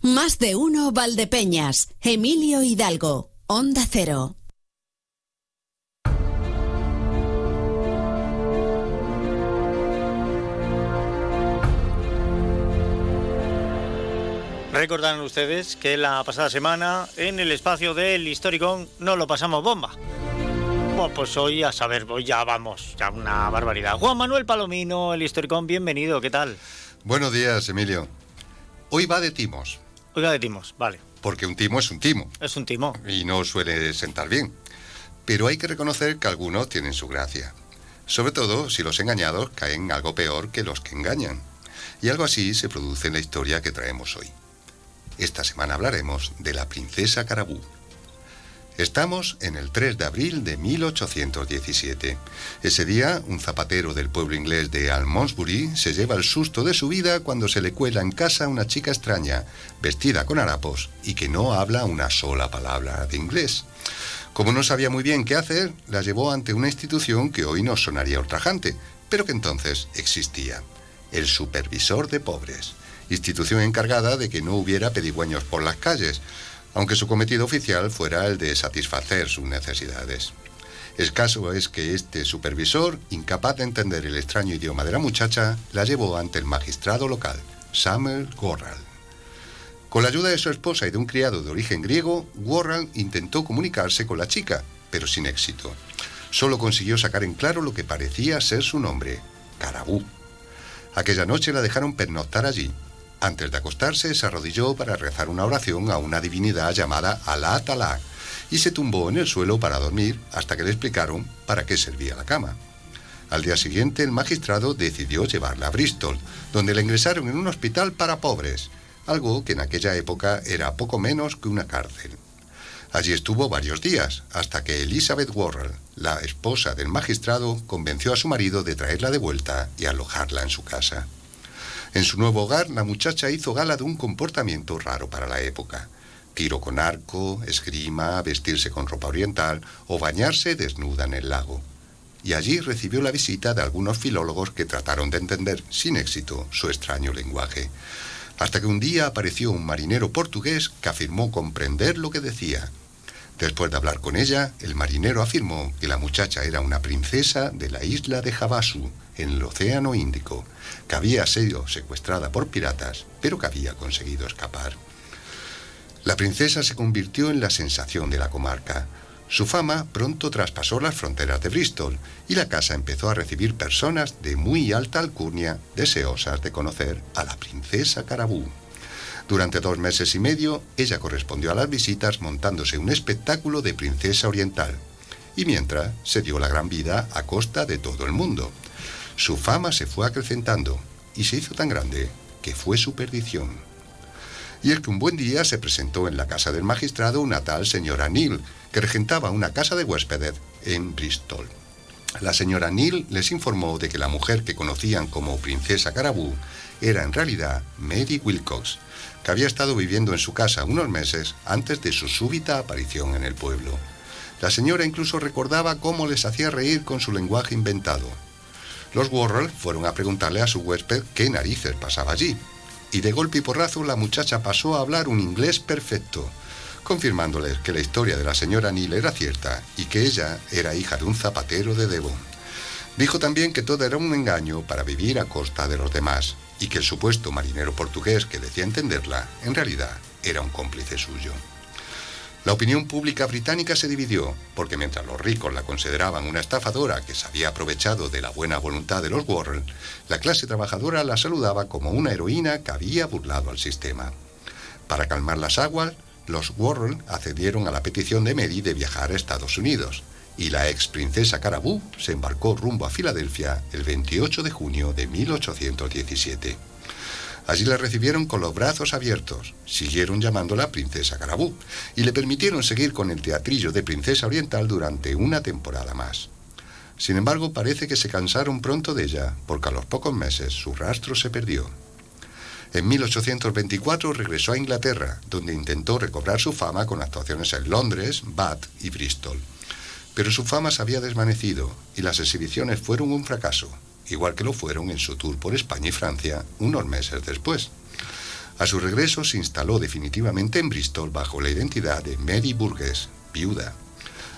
Más de uno Valdepeñas, Emilio Hidalgo, Onda Cero. Recordarán ustedes que la pasada semana en el espacio del Historicón no lo pasamos bomba. Bueno, pues hoy a saber, hoy ya vamos, ya una barbaridad. Juan Manuel Palomino, el Historicón, bienvenido, ¿qué tal? Buenos días, Emilio. Hoy va de timos. Va de timos, vale. Porque un timo es un timo. Es un timo. Y no suele sentar bien. Pero hay que reconocer que algunos tienen su gracia. Sobre todo si los engañados caen algo peor que los que engañan. Y algo así se produce en la historia que traemos hoy. Esta semana hablaremos de la princesa Carabú. Estamos en el 3 de abril de 1817. Ese día, un zapatero del pueblo inglés de Almondsbury se lleva el susto de su vida cuando se le cuela en casa una chica extraña, vestida con harapos y que no habla una sola palabra de inglés. Como no sabía muy bien qué hacer, la llevó ante una institución que hoy nos sonaría ultrajante, pero que entonces existía, el supervisor de pobres institución encargada de que no hubiera pedigüeños por las calles, aunque su cometido oficial fuera el de satisfacer sus necesidades. El caso es que este supervisor, incapaz de entender el extraño idioma de la muchacha, la llevó ante el magistrado local, Samuel Gorral. Con la ayuda de su esposa y de un criado de origen griego, Gorral intentó comunicarse con la chica, pero sin éxito. Solo consiguió sacar en claro lo que parecía ser su nombre, Carabú. Aquella noche la dejaron pernoctar allí, antes de acostarse, se arrodilló para rezar una oración a una divinidad llamada Alá Talá y se tumbó en el suelo para dormir hasta que le explicaron para qué servía la cama. Al día siguiente, el magistrado decidió llevarla a Bristol, donde la ingresaron en un hospital para pobres, algo que en aquella época era poco menos que una cárcel. Allí estuvo varios días, hasta que Elizabeth Worrell, la esposa del magistrado, convenció a su marido de traerla de vuelta y alojarla en su casa. En su nuevo hogar, la muchacha hizo gala de un comportamiento raro para la época. Tiro con arco, esgrima, vestirse con ropa oriental o bañarse desnuda en el lago. Y allí recibió la visita de algunos filólogos que trataron de entender, sin éxito, su extraño lenguaje. Hasta que un día apareció un marinero portugués que afirmó comprender lo que decía. Después de hablar con ella, el marinero afirmó que la muchacha era una princesa de la isla de Havasu, en el Océano Índico, que había sido secuestrada por piratas, pero que había conseguido escapar. La princesa se convirtió en la sensación de la comarca. Su fama pronto traspasó las fronteras de Bristol y la casa empezó a recibir personas de muy alta alcurnia deseosas de conocer a la princesa Carabú. Durante dos meses y medio, ella correspondió a las visitas montándose un espectáculo de princesa oriental, y mientras se dio la gran vida a costa de todo el mundo. Su fama se fue acrecentando y se hizo tan grande que fue su perdición. Y es que un buen día se presentó en la casa del magistrado una tal señora Neal, que regentaba una casa de huéspedes en Bristol. La señora Neal les informó de que la mujer que conocían como Princesa Carabú era en realidad Mary Wilcox, que había estado viviendo en su casa unos meses antes de su súbita aparición en el pueblo. La señora incluso recordaba cómo les hacía reír con su lenguaje inventado. Los Worrell fueron a preguntarle a su huésped qué narices pasaba allí. Y de golpe y porrazo la muchacha pasó a hablar un inglés perfecto, confirmándoles que la historia de la señora Neal era cierta y que ella era hija de un zapatero de Devon. Dijo también que todo era un engaño para vivir a costa de los demás y que el supuesto marinero portugués que decía entenderla, en realidad, era un cómplice suyo. La opinión pública británica se dividió, porque mientras los ricos la consideraban una estafadora que se había aprovechado de la buena voluntad de los Warren, la clase trabajadora la saludaba como una heroína que había burlado al sistema. Para calmar las aguas, los Warren accedieron a la petición de Mary de viajar a Estados Unidos, y la ex princesa Carabú se embarcó rumbo a Filadelfia el 28 de junio de 1817. Allí la recibieron con los brazos abiertos, siguieron llamándola Princesa Carabú y le permitieron seguir con el teatrillo de Princesa Oriental durante una temporada más. Sin embargo, parece que se cansaron pronto de ella, porque a los pocos meses su rastro se perdió. En 1824 regresó a Inglaterra, donde intentó recobrar su fama con actuaciones en Londres, Bath y Bristol. Pero su fama se había desvanecido y las exhibiciones fueron un fracaso igual que lo fueron en su tour por España y Francia unos meses después. A su regreso se instaló definitivamente en Bristol bajo la identidad de Mary Burgess, viuda.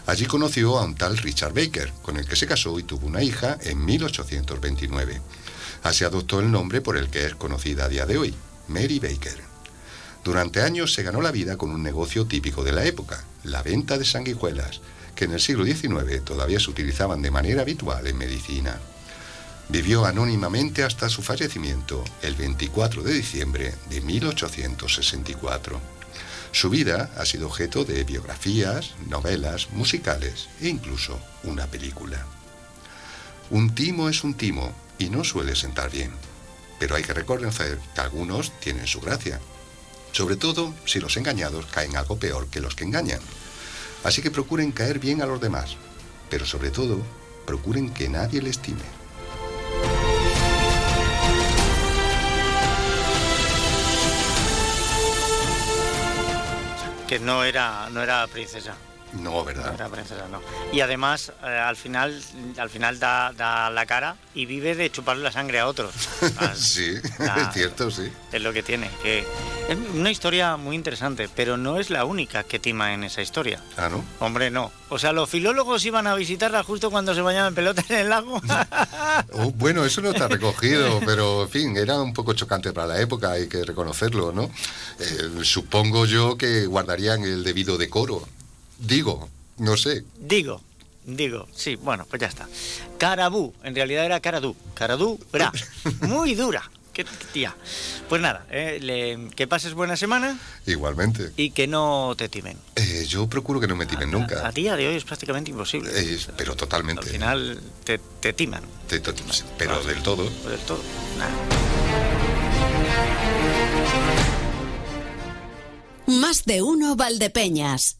Allí conoció a un tal Richard Baker, con el que se casó y tuvo una hija en 1829. Así adoptó el nombre por el que es conocida a día de hoy, Mary Baker. Durante años se ganó la vida con un negocio típico de la época, la venta de sanguijuelas, que en el siglo XIX todavía se utilizaban de manera habitual en medicina. Vivió anónimamente hasta su fallecimiento el 24 de diciembre de 1864. Su vida ha sido objeto de biografías, novelas, musicales e incluso una película. Un timo es un timo y no suele sentar bien, pero hay que reconocer que algunos tienen su gracia, sobre todo si los engañados caen algo peor que los que engañan. Así que procuren caer bien a los demás, pero sobre todo procuren que nadie les estime. Que no era, no era princesa. No, ¿verdad? era princesa, no. Y además, eh, al final, al final da, da la cara y vive de chuparle la sangre a otros. Sí, es cierto, sí. Es lo que tiene. Que es una historia muy interesante, pero no es la única que tima en esa historia. Ah, ¿no? Hombre, no. O sea, los filólogos iban a visitarla justo cuando se bañaban en pelota en el lago. Oh, bueno, eso no está recogido, pero en fin, era un poco chocante para la época, hay que reconocerlo, ¿no? Eh, supongo yo que guardarían el debido decoro. Digo, no sé. digo, digo, sí, bueno, pues ya está. Carabú, en realidad era Caradú. Caradú, bra. Muy dura. Qué tía. Pues nada, eh, le- que pases buena semana Igualmente. y que no te timen. Eh, yo procuro que no me timen A nunca. día de hoy es prácticamente imposible. Eh, pero totalmente. Al final te, te timan. Te- to- pero del todo. Pues del todo. Nada. Más de uno Valdepeñas.